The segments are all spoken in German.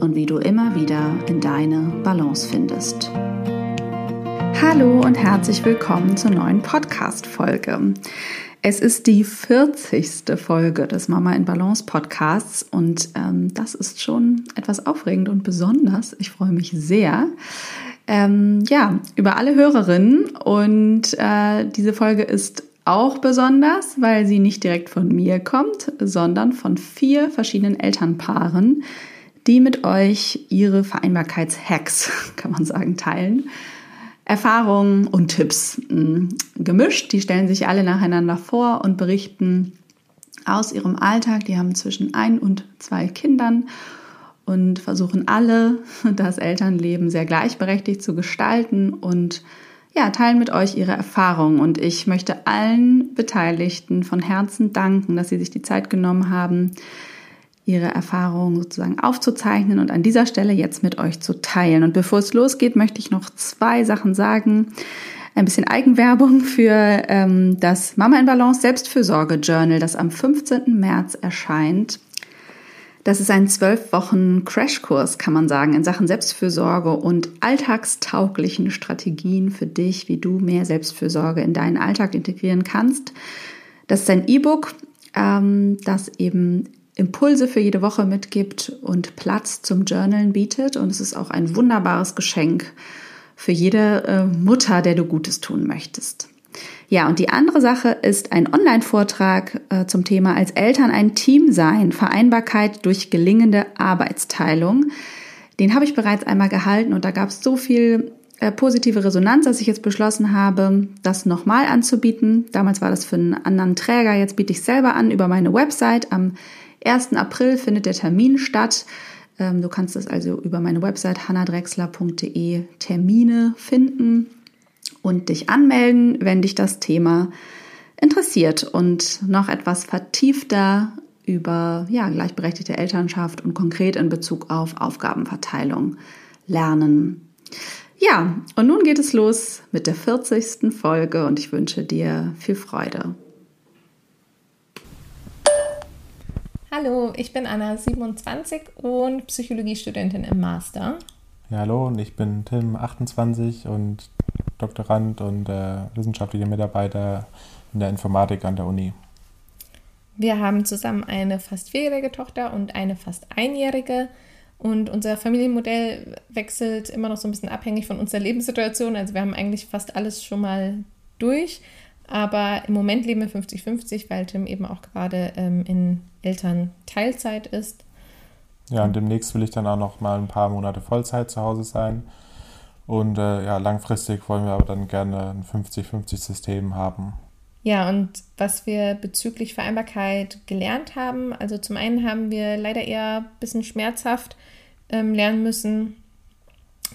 und wie du immer wieder in deine Balance findest. Hallo und herzlich willkommen zur neuen Podcast-Folge. Es ist die 40. Folge des Mama in Balance Podcasts und ähm, das ist schon etwas aufregend und besonders. Ich freue mich sehr. Ähm, ja, über alle Hörerinnen und äh, diese Folge ist auch besonders, weil sie nicht direkt von mir kommt, sondern von vier verschiedenen Elternpaaren, die mit euch ihre Vereinbarkeitshacks, kann man sagen, teilen. Erfahrungen und Tipps hm, gemischt. Die stellen sich alle nacheinander vor und berichten aus ihrem Alltag. Die haben zwischen ein und zwei Kindern und versuchen alle das Elternleben sehr gleichberechtigt zu gestalten und ja, teilen mit euch ihre Erfahrungen. Und ich möchte allen Beteiligten von Herzen danken, dass sie sich die Zeit genommen haben, ihre Erfahrungen sozusagen aufzuzeichnen und an dieser Stelle jetzt mit euch zu teilen. Und bevor es losgeht, möchte ich noch zwei Sachen sagen. Ein bisschen Eigenwerbung für ähm, das Mama in Balance Selbstfürsorge Journal, das am 15. März erscheint. Das ist ein zwölf Wochen Crashkurs, kann man sagen, in Sachen Selbstfürsorge und alltagstauglichen Strategien für dich, wie du mehr Selbstfürsorge in deinen Alltag integrieren kannst. Das ist ein E-Book, ähm, das eben Impulse für jede Woche mitgibt und Platz zum Journalen bietet. Und es ist auch ein wunderbares Geschenk für jede äh, Mutter, der du Gutes tun möchtest. Ja, und die andere Sache ist ein Online-Vortrag äh, zum Thema als Eltern ein Team sein, Vereinbarkeit durch gelingende Arbeitsteilung. Den habe ich bereits einmal gehalten und da gab es so viel äh, positive Resonanz, dass ich jetzt beschlossen habe, das nochmal anzubieten. Damals war das für einen anderen Träger, jetzt biete ich selber an über meine Website am 1. April findet der Termin statt. Ähm, du kannst es also über meine Website hannadrexler.de Termine finden und dich anmelden, wenn dich das Thema interessiert und noch etwas vertiefter über ja, gleichberechtigte Elternschaft und konkret in Bezug auf Aufgabenverteilung lernen. Ja, und nun geht es los mit der 40. Folge und ich wünsche dir viel Freude. Hallo, ich bin Anna, 27 und Psychologiestudentin im Master. Ja, hallo, und ich bin Tim, 28 und Doktorand und äh, wissenschaftlicher Mitarbeiter in der Informatik an der Uni. Wir haben zusammen eine fast vierjährige Tochter und eine fast einjährige. Und unser Familienmodell wechselt immer noch so ein bisschen abhängig von unserer Lebenssituation. Also wir haben eigentlich fast alles schon mal durch. Aber im Moment leben wir 50-50, weil Tim eben auch gerade ähm, in Elternteilzeit ist. Ja, und demnächst will ich dann auch noch mal ein paar Monate Vollzeit zu Hause sein. Und äh, ja, langfristig wollen wir aber dann gerne ein 50-50-System haben. Ja, und was wir bezüglich Vereinbarkeit gelernt haben, also zum einen haben wir leider eher ein bisschen schmerzhaft ähm, lernen müssen,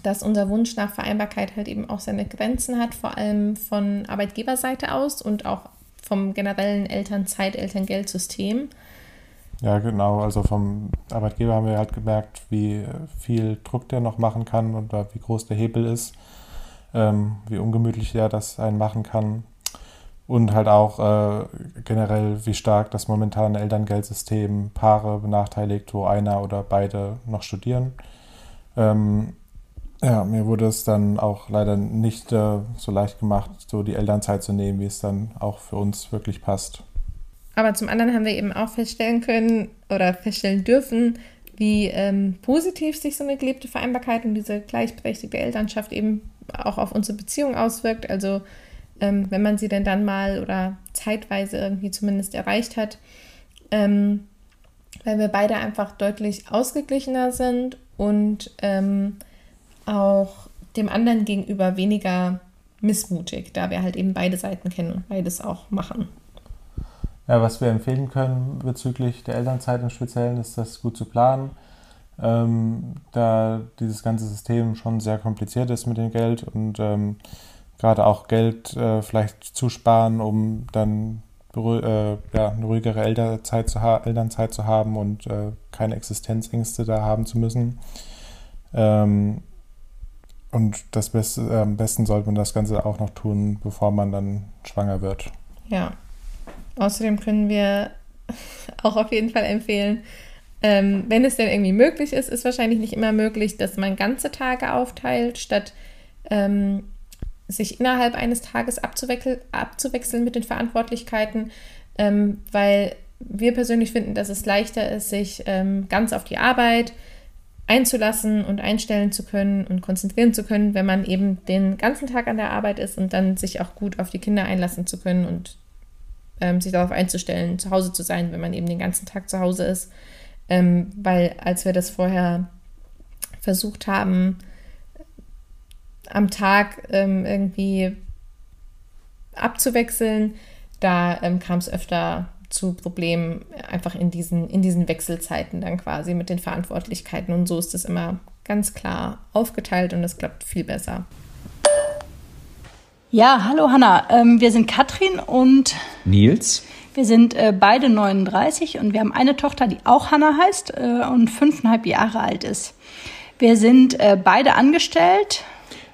dass unser Wunsch nach Vereinbarkeit halt eben auch seine Grenzen hat, vor allem von Arbeitgeberseite aus und auch vom generellen Elternzeit, Elterngeldsystem. Ja, genau. Also vom Arbeitgeber haben wir halt gemerkt, wie viel Druck der noch machen kann und wie groß der Hebel ist, ähm, wie ungemütlich der das einen machen kann. Und halt auch äh, generell, wie stark das momentane Elterngeldsystem Paare benachteiligt, wo einer oder beide noch studieren. Ähm, ja, mir wurde es dann auch leider nicht äh, so leicht gemacht, so die Elternzeit zu nehmen, wie es dann auch für uns wirklich passt. Aber zum anderen haben wir eben auch feststellen können oder feststellen dürfen, wie ähm, positiv sich so eine gelebte Vereinbarkeit und diese gleichberechtigte Elternschaft eben auch auf unsere Beziehung auswirkt. Also ähm, wenn man sie denn dann mal oder zeitweise irgendwie zumindest erreicht hat, ähm, weil wir beide einfach deutlich ausgeglichener sind und ähm, auch dem anderen gegenüber weniger missmutig, da wir halt eben beide Seiten kennen und beides auch machen. Ja, was wir empfehlen können bezüglich der Elternzeit im Speziellen ist, das gut zu planen. Ähm, da dieses ganze System schon sehr kompliziert ist mit dem Geld und ähm, gerade auch Geld äh, vielleicht zu sparen, um dann äh, ja, eine ruhigere Elternzeit zu, Elternzeit zu haben und äh, keine Existenzängste da haben zu müssen. Ähm, und das Beste, am besten sollte man das Ganze auch noch tun, bevor man dann schwanger wird. Ja. Außerdem können wir auch auf jeden Fall empfehlen, ähm, wenn es denn irgendwie möglich ist, ist wahrscheinlich nicht immer möglich, dass man ganze Tage aufteilt, statt ähm, sich innerhalb eines Tages abzuwechsel abzuwechseln mit den Verantwortlichkeiten, ähm, weil wir persönlich finden, dass es leichter ist, sich ähm, ganz auf die Arbeit einzulassen und einstellen zu können und konzentrieren zu können, wenn man eben den ganzen Tag an der Arbeit ist und dann sich auch gut auf die Kinder einlassen zu können und ähm, sich darauf einzustellen, zu Hause zu sein, wenn man eben den ganzen Tag zu Hause ist. Ähm, weil als wir das vorher versucht haben, am Tag ähm, irgendwie abzuwechseln, da ähm, kam es öfter zu Problemen einfach in diesen, in diesen Wechselzeiten dann quasi mit den Verantwortlichkeiten. Und so ist es immer ganz klar aufgeteilt und es klappt viel besser. Ja, hallo Hanna. Ähm, wir sind Katrin und Nils. Wir sind äh, beide 39 und wir haben eine Tochter, die auch Hanna heißt äh, und fünfeinhalb Jahre alt ist. Wir sind äh, beide angestellt.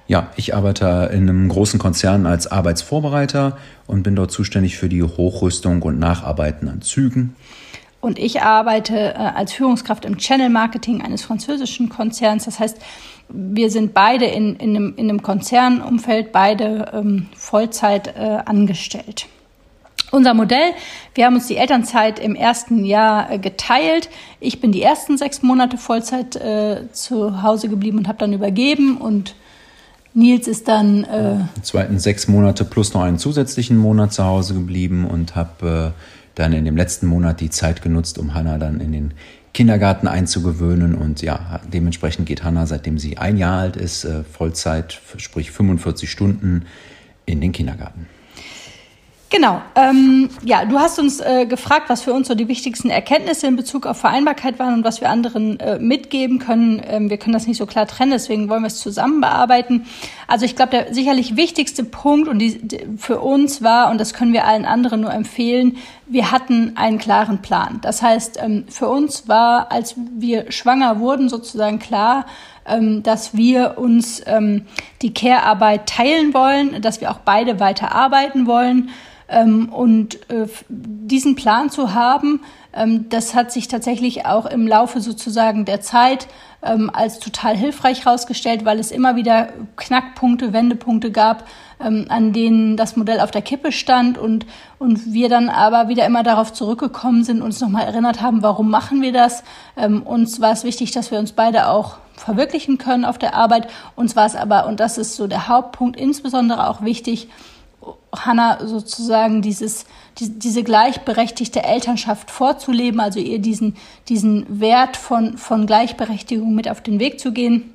Ja, ich arbeite in einem großen Konzern als Arbeitsvorbereiter und bin dort zuständig für die Hochrüstung und Nacharbeiten an Zügen. Und ich arbeite äh, als Führungskraft im Channel Marketing eines französischen Konzerns. Das heißt, wir sind beide in, in, einem, in einem Konzernumfeld, beide ähm, Vollzeit äh, angestellt. Unser Modell, wir haben uns die Elternzeit im ersten Jahr äh, geteilt. Ich bin die ersten sechs Monate Vollzeit äh, zu Hause geblieben und habe dann übergeben und Nils ist dann äh, zweiten sechs Monate plus noch einen zusätzlichen Monat zu Hause geblieben und habe äh, dann in dem letzten Monat die Zeit genutzt, um Hannah dann in den Kindergarten einzugewöhnen. Und ja, dementsprechend geht Hannah, seitdem sie ein Jahr alt ist, äh, Vollzeit, sprich 45 Stunden in den Kindergarten. Genau. Ähm, ja, du hast uns äh, gefragt, was für uns so die wichtigsten Erkenntnisse in Bezug auf Vereinbarkeit waren und was wir anderen äh, mitgeben können. Ähm, wir können das nicht so klar trennen, deswegen wollen wir es zusammen bearbeiten. Also ich glaube, der sicherlich wichtigste Punkt und die, die, für uns war, und das können wir allen anderen nur empfehlen, wir hatten einen klaren Plan. Das heißt, ähm, für uns war, als wir schwanger wurden, sozusagen klar, ähm, dass wir uns ähm, die Care-Arbeit teilen wollen, dass wir auch beide weiter arbeiten wollen und äh, diesen Plan zu haben, ähm, das hat sich tatsächlich auch im Laufe sozusagen der Zeit ähm, als total hilfreich herausgestellt, weil es immer wieder Knackpunkte, Wendepunkte gab, ähm, an denen das Modell auf der Kippe stand und, und wir dann aber wieder immer darauf zurückgekommen sind, uns nochmal erinnert haben, warum machen wir das. Ähm, uns war es wichtig, dass wir uns beide auch verwirklichen können auf der Arbeit. Uns war es aber, und das ist so der Hauptpunkt, insbesondere auch wichtig, Hannah sozusagen dieses, die, diese gleichberechtigte Elternschaft vorzuleben, also ihr diesen, diesen Wert von, von Gleichberechtigung mit auf den Weg zu gehen.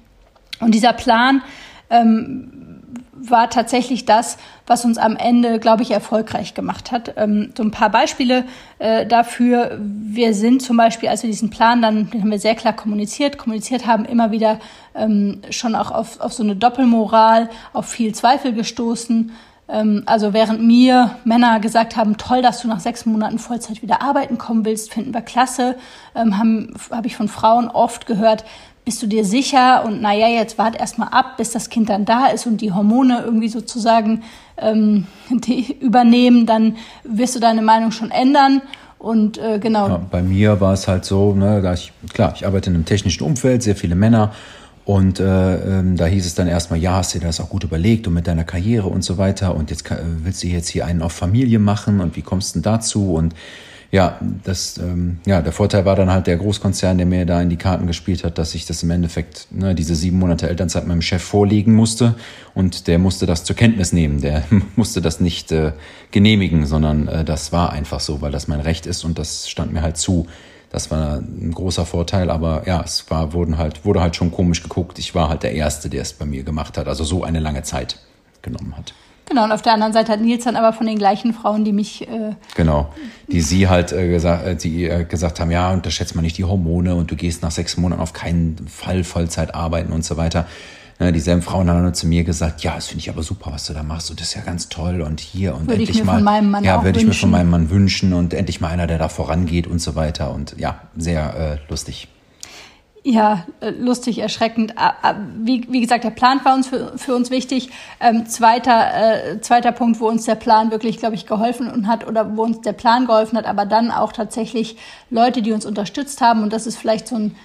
Und dieser Plan ähm, war tatsächlich das, was uns am Ende, glaube ich, erfolgreich gemacht hat. Ähm, so ein paar Beispiele äh, dafür. Wir sind zum Beispiel, als wir diesen Plan dann, den haben wir sehr klar kommuniziert, kommuniziert haben, immer wieder ähm, schon auch auf, auf so eine Doppelmoral, auf viel Zweifel gestoßen. Ähm, also während mir Männer gesagt haben, toll, dass du nach sechs Monaten Vollzeit wieder arbeiten kommen willst, finden wir klasse, ähm, habe hab ich von Frauen oft gehört, bist du dir sicher? Und naja, jetzt wart erstmal ab, bis das Kind dann da ist und die Hormone irgendwie sozusagen ähm, übernehmen, dann wirst du deine Meinung schon ändern. Und äh, genau. Ja, bei mir war es halt so, ne, da ich, klar, ich arbeite in einem technischen Umfeld, sehr viele Männer und äh, ähm, da hieß es dann erstmal, ja, hast du dir das auch gut überlegt und mit deiner Karriere und so weiter. Und jetzt willst du jetzt hier einen auf Familie machen und wie kommst du denn dazu? Und ja, das, ähm, ja, der Vorteil war dann halt der Großkonzern, der mir da in die Karten gespielt hat, dass ich das im Endeffekt, ne, diese sieben Monate Elternzeit meinem Chef vorlegen musste und der musste das zur Kenntnis nehmen. Der musste das nicht äh, genehmigen, sondern äh, das war einfach so, weil das mein Recht ist und das stand mir halt zu. Das war ein großer Vorteil, aber ja, es war, wurden halt, wurde halt schon komisch geguckt. Ich war halt der Erste, der es bei mir gemacht hat, also so eine lange Zeit genommen hat. Genau, und auf der anderen Seite hat Nils dann aber von den gleichen Frauen, die mich. Äh genau, die sie halt äh, gesagt, äh, die äh, gesagt haben, ja, unterschätzt man nicht die Hormone und du gehst nach sechs Monaten auf keinen Fall Vollzeit arbeiten und so weiter. Ne, dieselben Frauen haben dann zu mir gesagt, ja, das finde ich aber super, was du da machst und das ist ja ganz toll und hier und würde endlich mal, von meinem Mann ja, würde ich mir von meinem Mann wünschen und endlich mal einer, der da vorangeht und so weiter und ja, sehr äh, lustig. Ja, äh, lustig, erschreckend. Wie, wie gesagt, der Plan war uns für, für uns wichtig. Ähm, zweiter, äh, zweiter Punkt, wo uns der Plan wirklich, glaube ich, geholfen und hat oder wo uns der Plan geholfen hat, aber dann auch tatsächlich Leute, die uns unterstützt haben. Und das ist vielleicht so ein,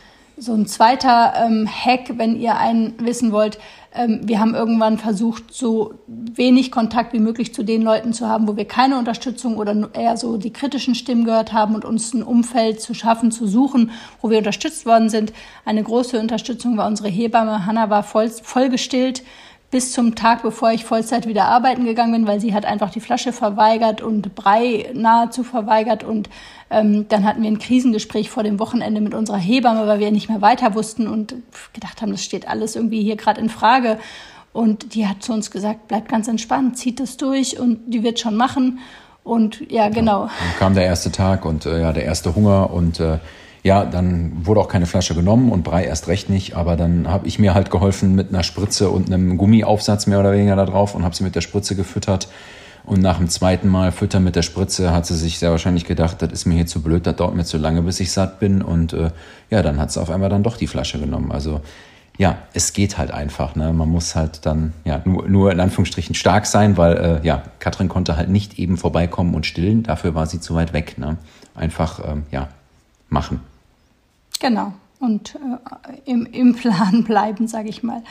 so ein zweiter ähm, Hack, wenn ihr einen wissen wollt. Ähm, wir haben irgendwann versucht, so wenig Kontakt wie möglich zu den Leuten zu haben, wo wir keine Unterstützung oder eher so die kritischen Stimmen gehört haben und uns ein Umfeld zu schaffen, zu suchen, wo wir unterstützt worden sind. Eine große Unterstützung war unsere Hebamme. Hanna war voll, voll gestillt bis zum Tag, bevor ich Vollzeit wieder arbeiten gegangen bin, weil sie hat einfach die Flasche verweigert und Brei nahezu verweigert. Und ähm, dann hatten wir ein Krisengespräch vor dem Wochenende mit unserer Hebamme, weil wir nicht mehr weiter wussten und gedacht haben, das steht alles irgendwie hier gerade in Frage. Und die hat zu uns gesagt, bleibt ganz entspannt, zieht das durch und die wird schon machen. Und ja, genau. Dann kam der erste Tag und äh, ja, der erste Hunger und äh, ja, dann wurde auch keine Flasche genommen und Brei erst recht nicht, aber dann habe ich mir halt geholfen mit einer Spritze und einem Gummiaufsatz mehr oder weniger da drauf und habe sie mit der Spritze gefüttert. Und nach dem zweiten Mal füttern mit der Spritze hat sie sich sehr wahrscheinlich gedacht, das ist mir hier zu blöd, das dauert mir zu lange, bis ich satt bin. Und äh, ja, dann hat sie auf einmal dann doch die Flasche genommen. Also ja, es geht halt einfach. Ne? Man muss halt dann ja nur, nur in Anführungsstrichen stark sein, weil äh, ja, Katrin konnte halt nicht eben vorbeikommen und stillen. Dafür war sie zu weit weg. Ne? Einfach ähm, ja machen. Genau. Und äh, im, im Plan bleiben, sage ich mal.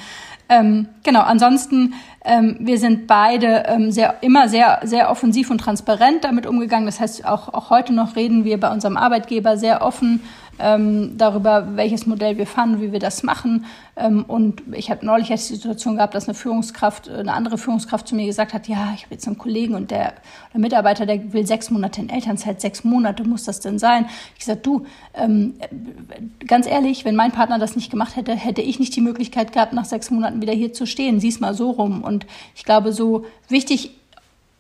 Ähm, genau, ansonsten, ähm, wir sind beide ähm, sehr, immer sehr, sehr offensiv und transparent damit umgegangen. Das heißt, auch, auch heute noch reden wir bei unserem Arbeitgeber sehr offen ähm, darüber, welches Modell wir fahren, wie wir das machen. Ähm, und ich habe neulich die Situation gehabt, dass eine Führungskraft, eine andere Führungskraft zu mir gesagt hat, ja, ich habe jetzt einen Kollegen und der, der Mitarbeiter, der will sechs Monate in Elternzeit, sechs Monate muss das denn sein? Ich gesagt, du, ähm, ganz ehrlich, wenn mein Partner das nicht gemacht hätte, hätte ich nicht die Möglichkeit gehabt, nach sechs Monaten wieder hier zu stehen. Sieh's mal so rum. Und ich glaube, so wichtig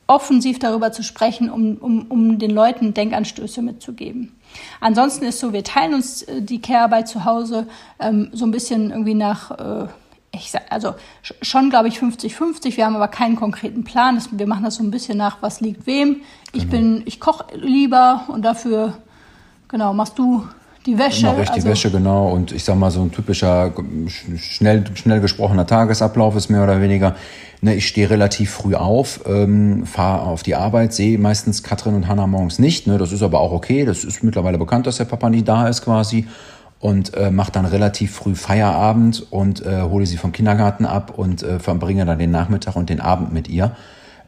offensiv darüber zu sprechen, um, um, um den Leuten Denkanstöße mitzugeben. Ansonsten ist so, wir teilen uns äh, die Care-Arbeit zu Hause ähm, so ein bisschen irgendwie nach, äh, ich sag, also schon glaube ich 50-50. Wir haben aber keinen konkreten Plan. Das, wir machen das so ein bisschen nach, was liegt wem. Ich Genau. bin, ich koche lieber und dafür, genau, machst du die Wäsche. Mache ich die also- Wäsche, genau. Und ich sag mal, so ein typischer, sch- schnell, schnell gesprochener Tagesablauf ist mehr oder weniger. Ne, ich stehe relativ früh auf, ähm, fahre auf die Arbeit, sehe meistens Katrin und Hannah morgens nicht. Ne, das ist aber auch okay. Das ist mittlerweile bekannt, dass der Papa nie da ist quasi. Und äh, mache dann relativ früh Feierabend und äh, hole sie vom Kindergarten ab und äh, verbringe dann den Nachmittag und den Abend mit ihr.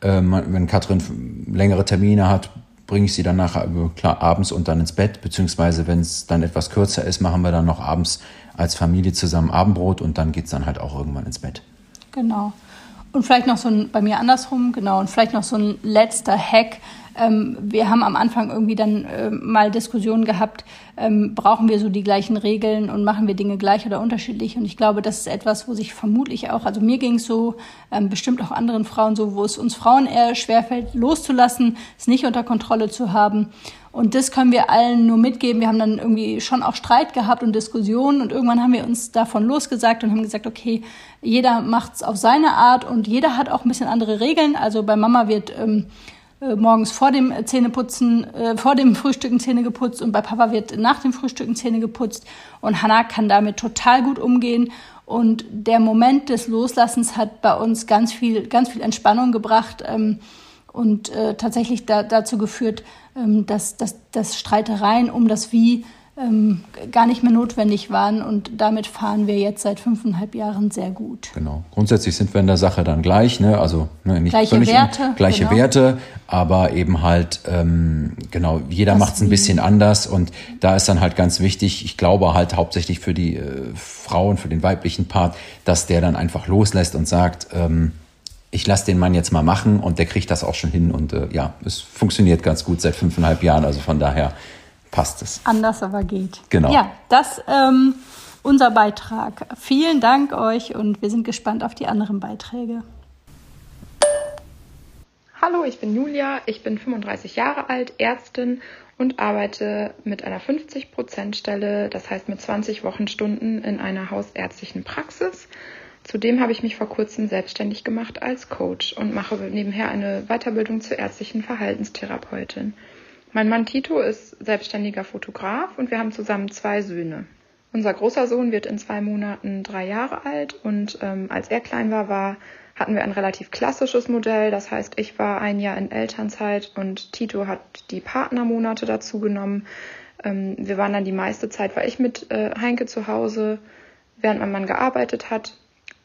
Ähm, wenn Katrin längere Termine hat, bringe ich sie dann nachher klar abends und dann ins Bett, beziehungsweise wenn es dann etwas kürzer ist, machen wir dann noch abends als Familie zusammen Abendbrot und dann geht's dann halt auch irgendwann ins Bett. Genau. Und vielleicht noch so ein, bei mir andersrum, genau, und vielleicht noch so ein letzter Hack. Ähm, wir haben am Anfang irgendwie dann ähm, mal Diskussionen gehabt, ähm, brauchen wir so die gleichen Regeln und machen wir Dinge gleich oder unterschiedlich? Und ich glaube, das ist etwas, wo sich vermutlich auch, also mir ging es so, ähm, bestimmt auch anderen Frauen so, wo es uns Frauen eher schwerfällt, loszulassen, es nicht unter Kontrolle zu haben. Und das können wir allen nur mitgeben. Wir haben dann irgendwie schon auch Streit gehabt und Diskussionen und irgendwann haben wir uns davon losgesagt und haben gesagt, okay, jeder macht's auf seine Art und jeder hat auch ein bisschen andere Regeln. Also bei Mama wird ähm, äh, morgens vor dem Zähneputzen, äh, vor dem Frühstücken Zähne geputzt und bei Papa wird nach dem Frühstücken Zähne geputzt und Hannah kann damit total gut umgehen. Und der Moment des Loslassens hat bei uns ganz viel, ganz viel Entspannung gebracht. Ähm, und äh, tatsächlich da, dazu geführt, ähm, dass, dass, dass Streitereien um das Wie ähm, gar nicht mehr notwendig waren. Und damit fahren wir jetzt seit fünfeinhalb Jahren sehr gut. Genau. Grundsätzlich sind wir in der Sache dann gleich, ne? also ne, nicht gleiche völlig Werte, gleiche genau. Werte, aber eben halt ähm, genau jeder macht es ein bisschen anders und da ist dann halt ganz wichtig. Ich glaube halt hauptsächlich für die äh, Frauen, für den weiblichen Part, dass der dann einfach loslässt und sagt. Ähm, ich lasse den Mann jetzt mal machen und der kriegt das auch schon hin und äh, ja, es funktioniert ganz gut seit fünfeinhalb Jahren, also von daher passt es. Anders aber geht. Genau. Ja, das ähm, unser Beitrag. Vielen Dank euch und wir sind gespannt auf die anderen Beiträge. Hallo, ich bin Julia, ich bin 35 Jahre alt, Ärztin und arbeite mit einer 50%-Stelle, das heißt mit 20 Wochenstunden in einer hausärztlichen Praxis. Zudem habe ich mich vor kurzem selbstständig gemacht als Coach und mache nebenher eine Weiterbildung zur ärztlichen Verhaltenstherapeutin. Mein Mann Tito ist selbstständiger Fotograf und wir haben zusammen zwei Söhne. Unser großer Sohn wird in zwei Monaten drei Jahre alt und ähm, als er klein war, war, hatten wir ein relativ klassisches Modell. Das heißt, ich war ein Jahr in Elternzeit und Tito hat die Partnermonate dazu genommen. Ähm, wir waren dann die meiste Zeit, war ich mit äh, Heinke zu Hause, während mein Mann gearbeitet hat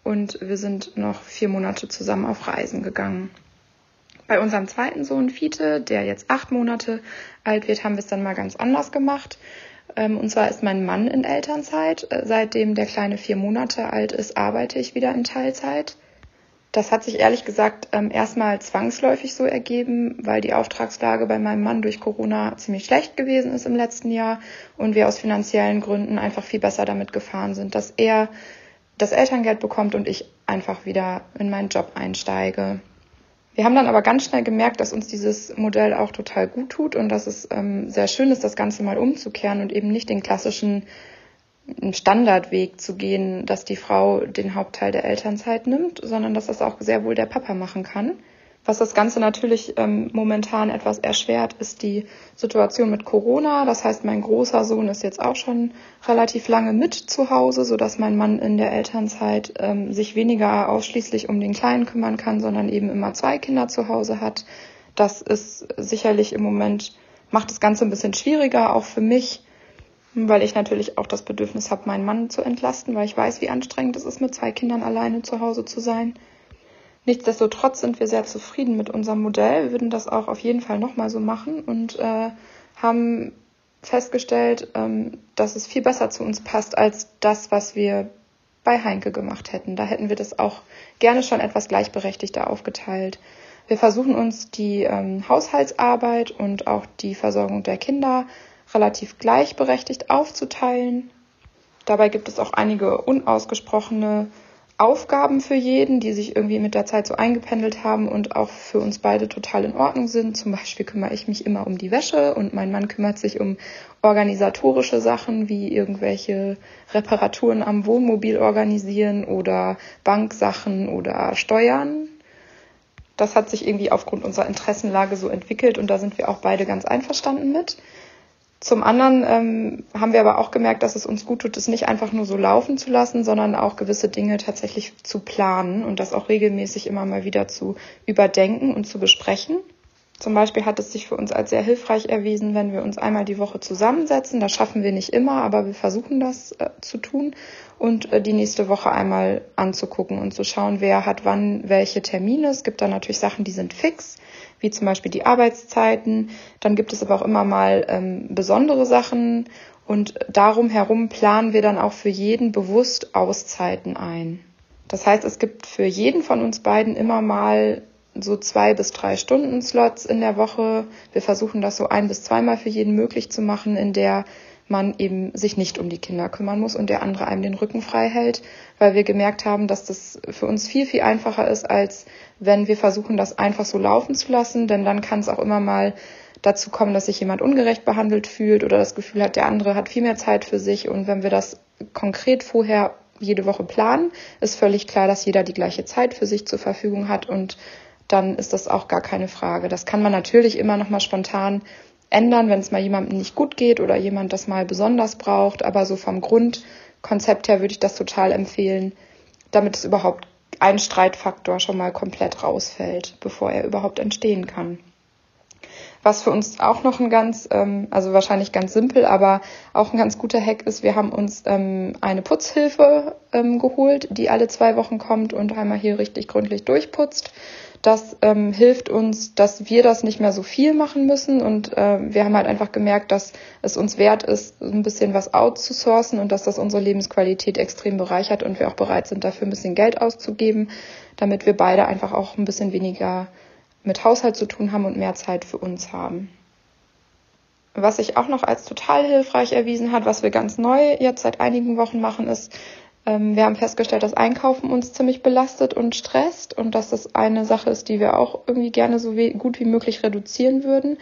und wir sind noch vier Monate zusammen auf Reisen gegangen. Bei unserem zweiten Sohn Fiete, der jetzt acht Monate alt wird, haben wir es dann mal ganz anders gemacht. Ähm, und zwar ist mein Mann in Elternzeit. Äh, seitdem der Kleine vier Monate alt ist, arbeite ich wieder in Teilzeit. Das hat sich ehrlich gesagt ähm, erstmal zwangsläufig so ergeben, weil die Auftragslage bei meinem Mann durch Corona ziemlich schlecht gewesen ist im letzten Jahr und wir aus finanziellen Gründen einfach viel besser damit gefahren sind, dass er das Elterngeld bekommt und ich einfach wieder in meinen Job einsteige. Wir haben dann aber ganz schnell gemerkt, dass uns dieses Modell auch total gut tut und dass es ähm, sehr schön ist, das Ganze mal umzukehren und eben nicht den klassischen Standardweg zu gehen, dass die Frau den Hauptteil der Elternzeit nimmt, sondern dass das auch sehr wohl der Papa machen kann. Was das Ganze natürlich ähm, momentan etwas erschwert, ist die Situation mit Corona. Das heißt, mein großer Sohn ist jetzt auch schon relativ lange mit zu Hause, sodass mein Mann in der Elternzeit ähm, sich weniger ausschließlich um den Kleinen kümmern kann, sondern eben immer zwei Kinder zu Hause hat. Das ist sicherlich im Moment, macht das Ganze ein bisschen schwieriger, auch für mich, weil ich natürlich auch das Bedürfnis habe, meinen Mann zu entlasten, weil ich weiß, wie anstrengend es ist, mit zwei Kindern alleine zu Hause zu sein. Nichtsdestotrotz sind wir sehr zufrieden mit unserem Modell. Wir würden das auch auf jeden Fall nochmal so machen und äh, haben festgestellt, ähm, dass es viel besser zu uns passt als das, was wir bei Heinke gemacht hätten. Da hätten wir das auch gerne schon etwas gleichberechtigter aufgeteilt. Wir versuchen uns die ähm, Haushaltsarbeit und auch die Versorgung der Kinder relativ gleichberechtigt aufzuteilen. Dabei gibt es auch einige unausgesprochene Aufgaben für jeden, die sich irgendwie mit der Zeit so eingependelt haben und auch für uns beide total in Ordnung sind. Zum Beispiel kümmere ich mich immer um die Wäsche und mein Mann kümmert sich um organisatorische Sachen wie irgendwelche Reparaturen am Wohnmobil organisieren oder Banksachen oder Steuern. Das hat sich irgendwie aufgrund unserer Interessenlage so entwickelt und da sind wir auch beide ganz einverstanden mit. Zum anderen ähm, haben wir aber auch gemerkt, dass es uns gut tut, es nicht einfach nur so laufen zu lassen, sondern auch gewisse Dinge tatsächlich zu planen und das auch regelmäßig immer mal wieder zu überdenken und zu besprechen. Zum Beispiel hat es sich für uns als sehr hilfreich erwiesen, wenn wir uns einmal die Woche zusammensetzen. Das schaffen wir nicht immer, aber wir versuchen das äh, zu tun und äh, die nächste Woche einmal anzugucken und zu schauen, wer hat wann welche Termine. Es gibt da natürlich Sachen, die sind fix wie zum Beispiel die Arbeitszeiten. Dann gibt es aber auch immer mal ähm, besondere Sachen und darum herum planen wir dann auch für jeden bewusst Auszeiten ein. Das heißt, es gibt für jeden von uns beiden immer mal so zwei bis drei Stunden Slots in der Woche. Wir versuchen das so ein bis zweimal für jeden möglich zu machen, in der man eben sich nicht um die Kinder kümmern muss und der andere einem den Rücken frei hält, weil wir gemerkt haben, dass das für uns viel, viel einfacher ist, als wenn wir versuchen, das einfach so laufen zu lassen, denn dann kann es auch immer mal dazu kommen, dass sich jemand ungerecht behandelt fühlt oder das Gefühl hat, der andere hat viel mehr Zeit für sich. Und wenn wir das konkret vorher jede Woche planen, ist völlig klar, dass jeder die gleiche Zeit für sich zur Verfügung hat. Und dann ist das auch gar keine Frage. Das kann man natürlich immer noch mal spontan ändern, wenn es mal jemandem nicht gut geht oder jemand das mal besonders braucht. Aber so vom Grundkonzept her würde ich das total empfehlen, damit es überhaupt ein Streitfaktor schon mal komplett rausfällt, bevor er überhaupt entstehen kann. Was für uns auch noch ein ganz, ähm, also wahrscheinlich ganz simpel, aber auch ein ganz guter Hack ist, wir haben uns ähm, eine Putzhilfe ähm, geholt, die alle zwei Wochen kommt und einmal hier richtig gründlich durchputzt. Das ähm, hilft uns, dass wir das nicht mehr so viel machen müssen und äh, wir haben halt einfach gemerkt, dass es uns wert ist, ein bisschen was outzusourcen und dass das unsere Lebensqualität extrem bereichert und wir auch bereit sind, dafür ein bisschen Geld auszugeben, damit wir beide einfach auch ein bisschen weniger mit Haushalt zu tun haben und mehr Zeit für uns haben. Was sich auch noch als total hilfreich erwiesen hat, was wir ganz neu jetzt seit einigen Wochen machen, ist, wir haben festgestellt, dass Einkaufen uns ziemlich belastet und stresst und dass das eine Sache ist, die wir auch irgendwie gerne so gut wie möglich reduzieren würden,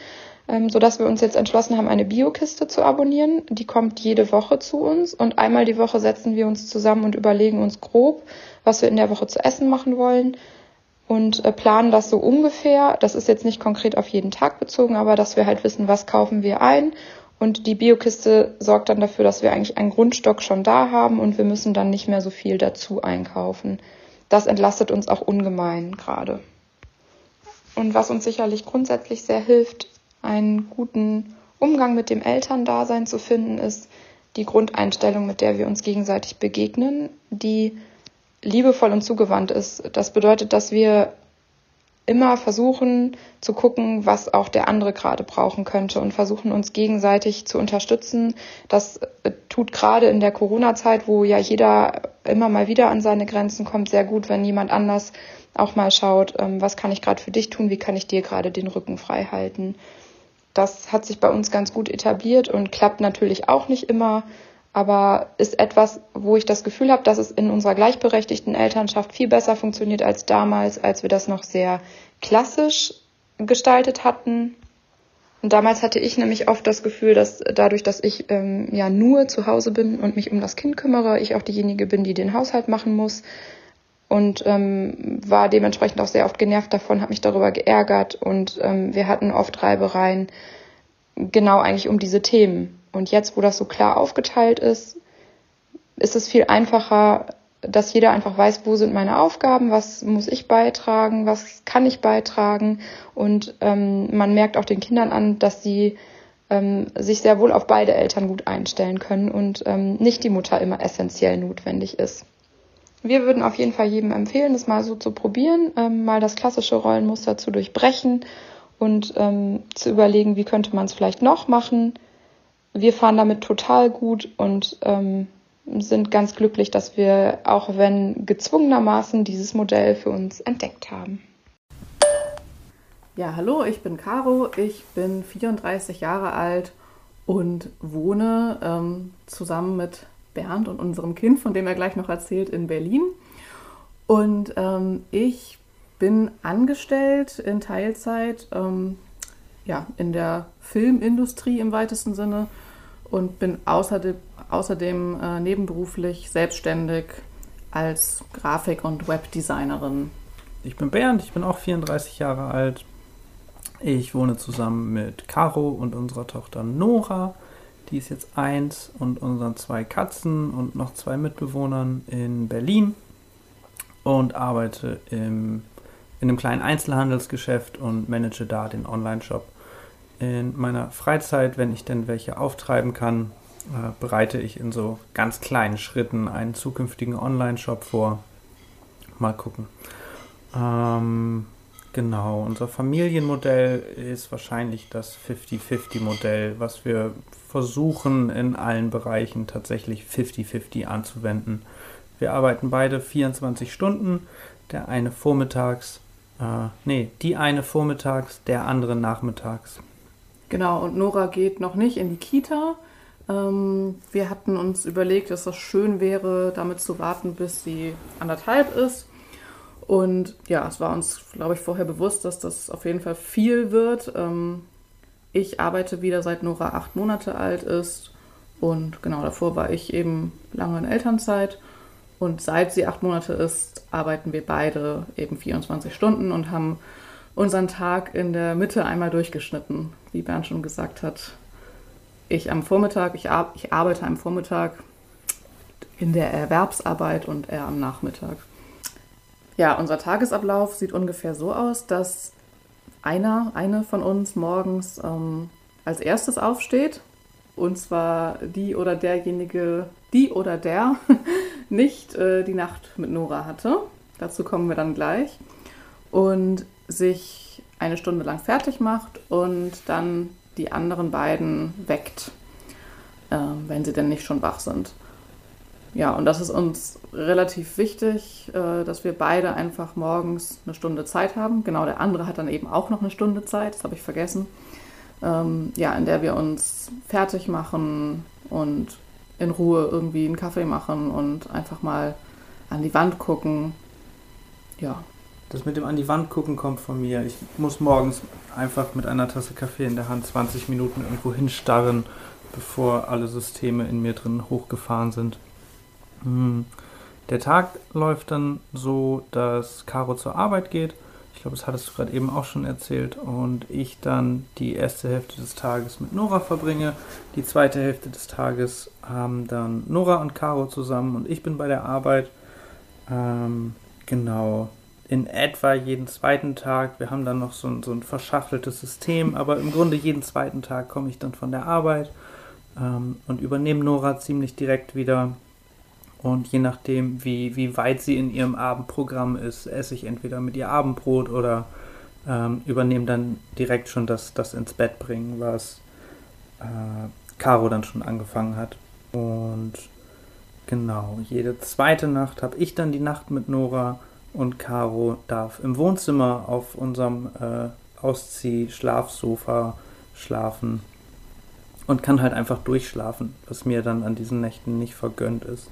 ähm, so dass wir uns jetzt entschlossen haben, eine Biokiste zu abonnieren. Die kommt jede Woche zu uns und einmal die Woche setzen wir uns zusammen und überlegen uns grob, was wir in der Woche zu essen machen wollen und äh, planen das so ungefähr. Das ist jetzt nicht konkret auf jeden Tag bezogen, aber dass wir halt wissen, was kaufen wir ein. Und die Biokiste sorgt dann dafür, dass wir eigentlich einen Grundstock schon da haben und wir müssen dann nicht mehr so viel dazu einkaufen. Das entlastet uns auch ungemein gerade. Und was uns sicherlich grundsätzlich sehr hilft, einen guten Umgang mit dem Elterndasein zu finden, ist die Grundeinstellung, mit der wir uns gegenseitig begegnen, die liebevoll und zugewandt ist. Das bedeutet, dass wir immer versuchen zu gucken, was auch der andere gerade brauchen könnte und versuchen uns gegenseitig zu unterstützen. Das äh, tut gerade in der Corona-Zeit, wo ja jeder immer mal wieder an seine Grenzen kommt, sehr gut, wenn jemand anders auch mal schaut, ähm, was kann ich gerade für dich tun, wie kann ich dir gerade den Rücken frei halten. Das hat sich bei uns ganz gut etabliert und klappt natürlich auch nicht immer aber ist etwas, wo ich das Gefühl habe, dass es in unserer gleichberechtigten Elternschaft viel besser funktioniert als damals, als wir das noch sehr klassisch gestaltet hatten. Und damals hatte ich nämlich oft das Gefühl, dass dadurch, dass ich ähm, ja nur zu Hause bin und mich um das Kind kümmere, ich auch diejenige bin, die den Haushalt machen muss und ähm, war dementsprechend auch sehr oft genervt davon, habe mich darüber geärgert und ähm, wir hatten oft Reibereien genau eigentlich um diese Themen. Und jetzt, wo das so klar aufgeteilt ist, ist es viel einfacher, dass jeder einfach weiß, wo sind meine Aufgaben, was muss ich beitragen, was kann ich beitragen. Und ähm, man merkt auch den Kindern an, dass sie ähm, sich sehr wohl auf beide Eltern gut einstellen können und ähm, nicht die Mutter immer essentiell notwendig ist. Wir würden auf jeden Fall jedem empfehlen, das mal so zu probieren, ähm, mal das klassische Rollenmuster zu durchbrechen und ähm, zu überlegen, wie könnte man es vielleicht noch machen wir fahren damit total gut und ähm, sind ganz glücklich, dass wir, auch wenn gezwungenermaßen, dieses Modell für uns entdeckt haben. Ja, hallo, ich bin Caro, ich bin 34 Jahre alt und wohne ähm, zusammen mit Bernd und unserem Kind, von dem er gleich noch erzählt, in Berlin. Und ähm, ich bin angestellt in Teilzeit ähm, ja, in der Filmindustrie im weitesten Sinne und bin außerdem, außerdem äh, nebenberuflich selbstständig als Grafik- und Webdesignerin. Ich bin Bernd, ich bin auch 34 Jahre alt. Ich wohne zusammen mit Caro und unserer Tochter Nora. Die ist jetzt eins und unseren zwei Katzen und noch zwei Mitbewohnern in Berlin und arbeite im, in einem kleinen Einzelhandelsgeschäft und manage da den Online-Shop in meiner Freizeit, wenn ich denn welche auftreiben kann, äh, bereite ich in so ganz kleinen Schritten einen zukünftigen Online-Shop vor. Mal gucken. Ähm, genau, unser Familienmodell ist wahrscheinlich das 50-50-Modell, was wir versuchen in allen Bereichen tatsächlich 50-50 anzuwenden. Wir arbeiten beide 24 Stunden, der eine vormittags, äh, nee, die eine vormittags, der andere nachmittags. Genau, und Nora geht noch nicht in die Kita. Ähm, wir hatten uns überlegt, dass das schön wäre, damit zu warten, bis sie anderthalb ist. Und ja, es war uns, glaube ich, vorher bewusst, dass das auf jeden Fall viel wird. Ähm, ich arbeite wieder seit Nora acht Monate alt ist. Und genau davor war ich eben lange in Elternzeit. Und seit sie acht Monate ist, arbeiten wir beide eben 24 Stunden und haben unseren Tag in der Mitte einmal durchgeschnitten, wie Bernd schon gesagt hat. Ich am Vormittag, ich, ar ich arbeite am Vormittag in der Erwerbsarbeit und er am Nachmittag. Ja, unser Tagesablauf sieht ungefähr so aus, dass einer, eine von uns morgens ähm, als erstes aufsteht. Und zwar die oder derjenige, die oder der nicht äh, die Nacht mit Nora hatte. Dazu kommen wir dann gleich. Und sich eine Stunde lang fertig macht und dann die anderen beiden weckt, äh, wenn sie denn nicht schon wach sind. Ja, und das ist uns relativ wichtig, äh, dass wir beide einfach morgens eine Stunde Zeit haben. Genau, der andere hat dann eben auch noch eine Stunde Zeit, das habe ich vergessen. Ähm, ja, in der wir uns fertig machen und in Ruhe irgendwie einen Kaffee machen und einfach mal an die Wand gucken. Ja. Das mit dem an die Wand gucken kommt von mir. Ich muss morgens einfach mit einer Tasse Kaffee in der Hand 20 Minuten irgendwo hinstarren, bevor alle Systeme in mir drin hochgefahren sind. Hm. Der Tag läuft dann so, dass Caro zur Arbeit geht. Ich glaube, das hattest du gerade eben auch schon erzählt. Und ich dann die erste Hälfte des Tages mit Nora verbringe. Die zweite Hälfte des Tages haben dann Nora und Caro zusammen und ich bin bei der Arbeit. Ähm, genau. In etwa jeden zweiten Tag. Wir haben dann noch so ein, so ein verschachteltes System, aber im Grunde jeden zweiten Tag komme ich dann von der Arbeit ähm, und übernehme Nora ziemlich direkt wieder und je nachdem, wie, wie weit sie in ihrem Abendprogramm ist, esse ich entweder mit ihr Abendbrot oder ähm, übernehme dann direkt schon das, das ins Bett bringen, was äh, Caro dann schon angefangen hat. Und genau, jede zweite Nacht habe ich dann die Nacht mit Nora und Caro darf im Wohnzimmer auf unserem äh, Auszieh-Schlafsofa schlafen und kann halt einfach durchschlafen, was mir dann an diesen Nächten nicht vergönnt ist.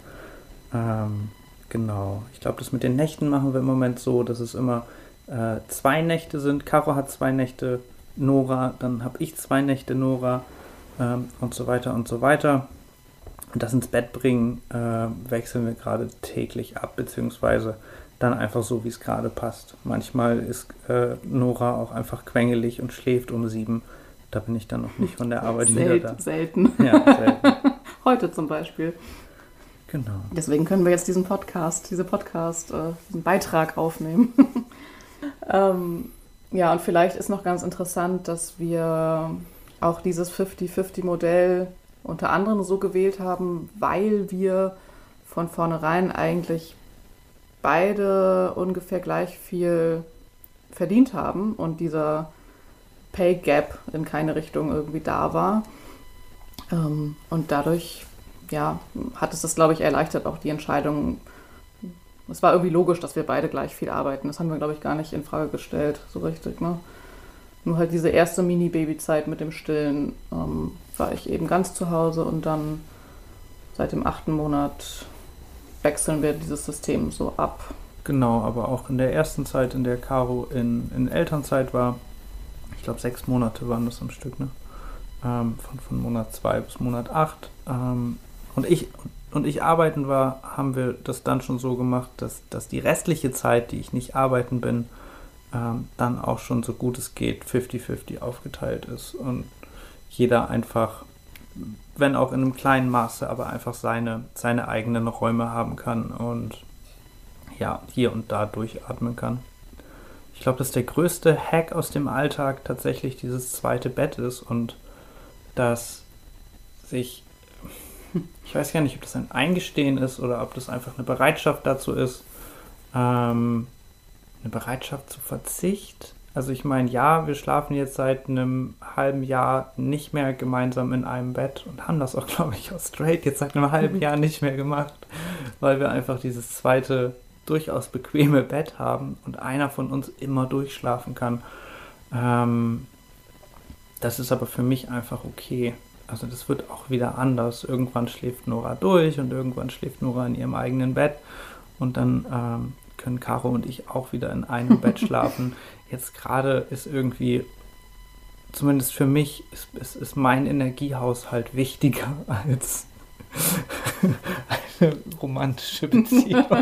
Ähm, genau. Ich glaube, das mit den Nächten machen wir im Moment so, dass es immer äh, zwei Nächte sind. Caro hat zwei Nächte Nora, dann habe ich zwei Nächte Nora ähm, und so weiter und so weiter. Und das ins Bett bringen äh, wechseln wir gerade täglich ab, beziehungsweise dann einfach so, wie es gerade passt. Manchmal ist äh, Nora auch einfach quengelig und schläft um sieben. Da bin ich dann noch nicht von der Arbeit Sel wieder da. Selten. Ja, selten. Heute zum Beispiel. Genau. Deswegen können wir jetzt diesen Podcast, diese Podcast, äh, diesen Beitrag aufnehmen. ähm, ja, und vielleicht ist noch ganz interessant, dass wir auch dieses 50-50-Modell unter anderem so gewählt haben, weil wir von vornherein eigentlich beide ungefähr gleich viel verdient haben und dieser Pay Gap in keine Richtung irgendwie da war. Ähm, und dadurch ja, hat es das, glaube ich, erleichtert, auch die Entscheidung. Es war irgendwie logisch, dass wir beide gleich viel arbeiten. Das haben wir, glaube ich, gar nicht in Frage gestellt, so richtig. Ne? Nur halt diese erste Mini-Baby-Zeit mit dem Stillen ähm, war ich eben ganz zu Hause und dann seit dem achten Monat wechseln wir dieses System so ab. Genau, aber auch in der ersten Zeit, in der Caro in, in Elternzeit war, ich glaube sechs Monate waren das am Stück, ne? Ähm, von, von Monat zwei bis Monat acht, ähm, und ich, und ich arbeiten war, haben wir das dann schon so gemacht, dass, dass die restliche Zeit, die ich nicht arbeiten bin, ähm, dann auch schon so gut es geht 50-50 aufgeteilt ist und jeder einfach, wenn auch in einem kleinen Maße, aber einfach seine, seine eigenen Räume haben kann und ja, hier und da durchatmen kann. Ich glaube, dass der größte Hack aus dem Alltag tatsächlich dieses zweite Bett ist und dass sich ich weiß gar nicht, ob das ein Eingestehen ist oder ob das einfach eine Bereitschaft dazu ist, ähm, eine Bereitschaft zu Verzicht. Also ich meine, ja, wir schlafen jetzt seit einem halben Jahr nicht mehr gemeinsam in einem Bett und haben das auch, glaube ich, auch straight jetzt seit einem halben Jahr nicht mehr gemacht, weil wir einfach dieses zweite durchaus bequeme Bett haben und einer von uns immer durchschlafen kann. Ähm, das ist aber für mich einfach okay. Also das wird auch wieder anders. Irgendwann schläft Nora durch und irgendwann schläft Nora in ihrem eigenen Bett und dann ähm, können Caro und ich auch wieder in einem Bett schlafen. Jetzt gerade ist irgendwie, zumindest für mich, ist, ist, ist mein Energiehaushalt wichtiger als eine romantische Beziehung.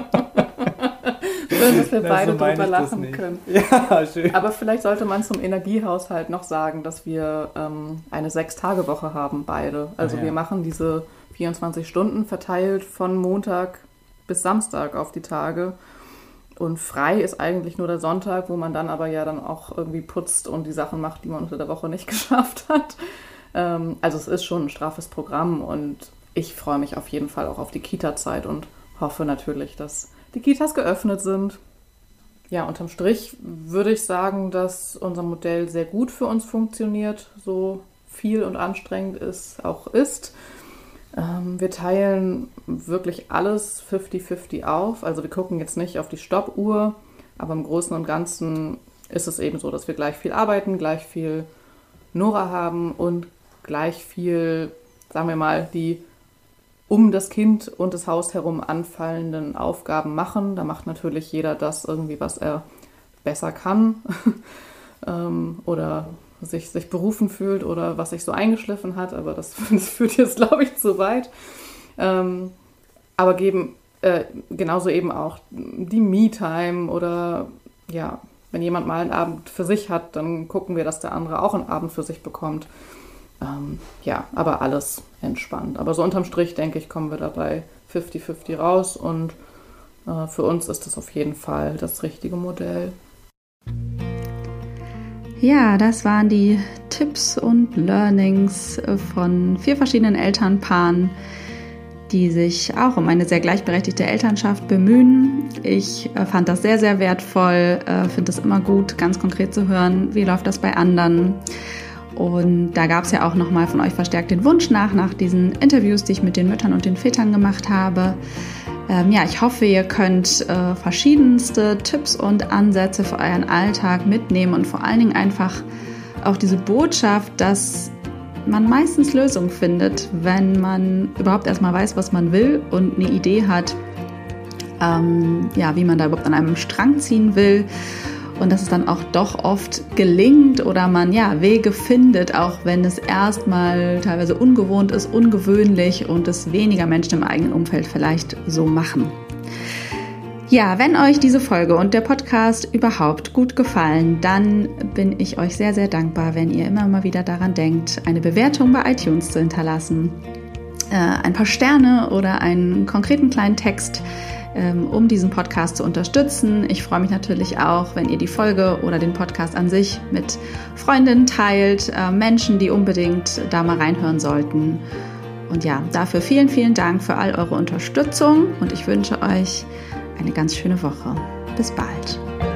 Schön, dass wir beide so drüber lachen können. Ja, schön. Aber vielleicht sollte man zum Energiehaushalt noch sagen, dass wir ähm, eine Sechs-Tage-Woche haben, beide. Also ah, ja. wir machen diese 24 Stunden verteilt von Montag bis Samstag auf die Tage. Und frei ist eigentlich nur der Sonntag, wo man dann aber ja dann auch irgendwie putzt und die Sachen macht, die man unter der Woche nicht geschafft hat. Ähm, also es ist schon ein straffes Programm und ich freue mich auf jeden Fall auch auf die Kita-Zeit und hoffe natürlich, dass die Kitas geöffnet sind. Ja, unterm Strich würde ich sagen, dass unser Modell sehr gut für uns funktioniert, so viel und anstrengend es auch ist. Ähm, wir teilen wirklich alles 50-50 auf. Also wir gucken jetzt nicht auf die Stoppuhr, aber im Großen und Ganzen ist es eben so, dass wir gleich viel arbeiten, gleich viel Nora haben und gleich viel, sagen wir mal, die um das Kind und das Haus herum anfallenden Aufgaben machen. Da macht natürlich jeder das irgendwie, was er besser kann ähm, oder sich, sich berufen fühlt oder was sich so eingeschliffen hat. Aber das, das führt jetzt, glaube ich, zu weit. Ähm, aber geben äh, genauso eben auch die Me-Time oder ja, wenn jemand mal einen Abend für sich hat, dann gucken wir, dass der andere auch einen Abend für sich bekommt. Ähm, ja, aber alles entspannt. Aber so unterm Strich, denke ich, kommen wir dabei 50-50 raus und äh, für uns ist das auf jeden Fall das richtige Modell. Ja, das waren die Tipps und Learnings von vier verschiedenen Elternpaaren, die sich auch um eine sehr gleichberechtigte Elternschaft bemühen. Ich äh, fand das sehr, sehr wertvoll, äh, finde es immer gut, ganz konkret zu hören, wie läuft das bei anderen. Und da gab es ja auch nochmal von euch verstärkt den Wunsch nach, nach diesen Interviews, die ich mit den Müttern und den Vätern gemacht habe. Ähm, ja, ich hoffe, ihr könnt äh, verschiedenste Tipps und Ansätze für euren Alltag mitnehmen und vor allen Dingen einfach auch diese Botschaft, dass man meistens Lösungen findet, wenn man überhaupt erstmal weiß, was man will und eine Idee hat, ähm, ja, wie man da überhaupt an einem Strang ziehen will und dass es dann auch doch oft gelingt oder man ja Wege findet, auch wenn es erstmal teilweise ungewohnt ist, ungewöhnlich und es weniger Menschen im eigenen Umfeld vielleicht so machen. Ja, wenn euch diese Folge und der Podcast überhaupt gut gefallen, dann bin ich euch sehr, sehr dankbar, wenn ihr immer mal wieder daran denkt, eine Bewertung bei iTunes zu hinterlassen, äh, ein paar Sterne oder einen konkreten kleinen Text um diesen Podcast zu unterstützen. Ich freue mich natürlich auch, wenn ihr die Folge oder den Podcast an sich mit Freundinnen teilt, äh, Menschen, die unbedingt da mal reinhören sollten. Und ja, dafür vielen, vielen Dank für all eure Unterstützung und ich wünsche euch eine ganz schöne Woche. Bis bald.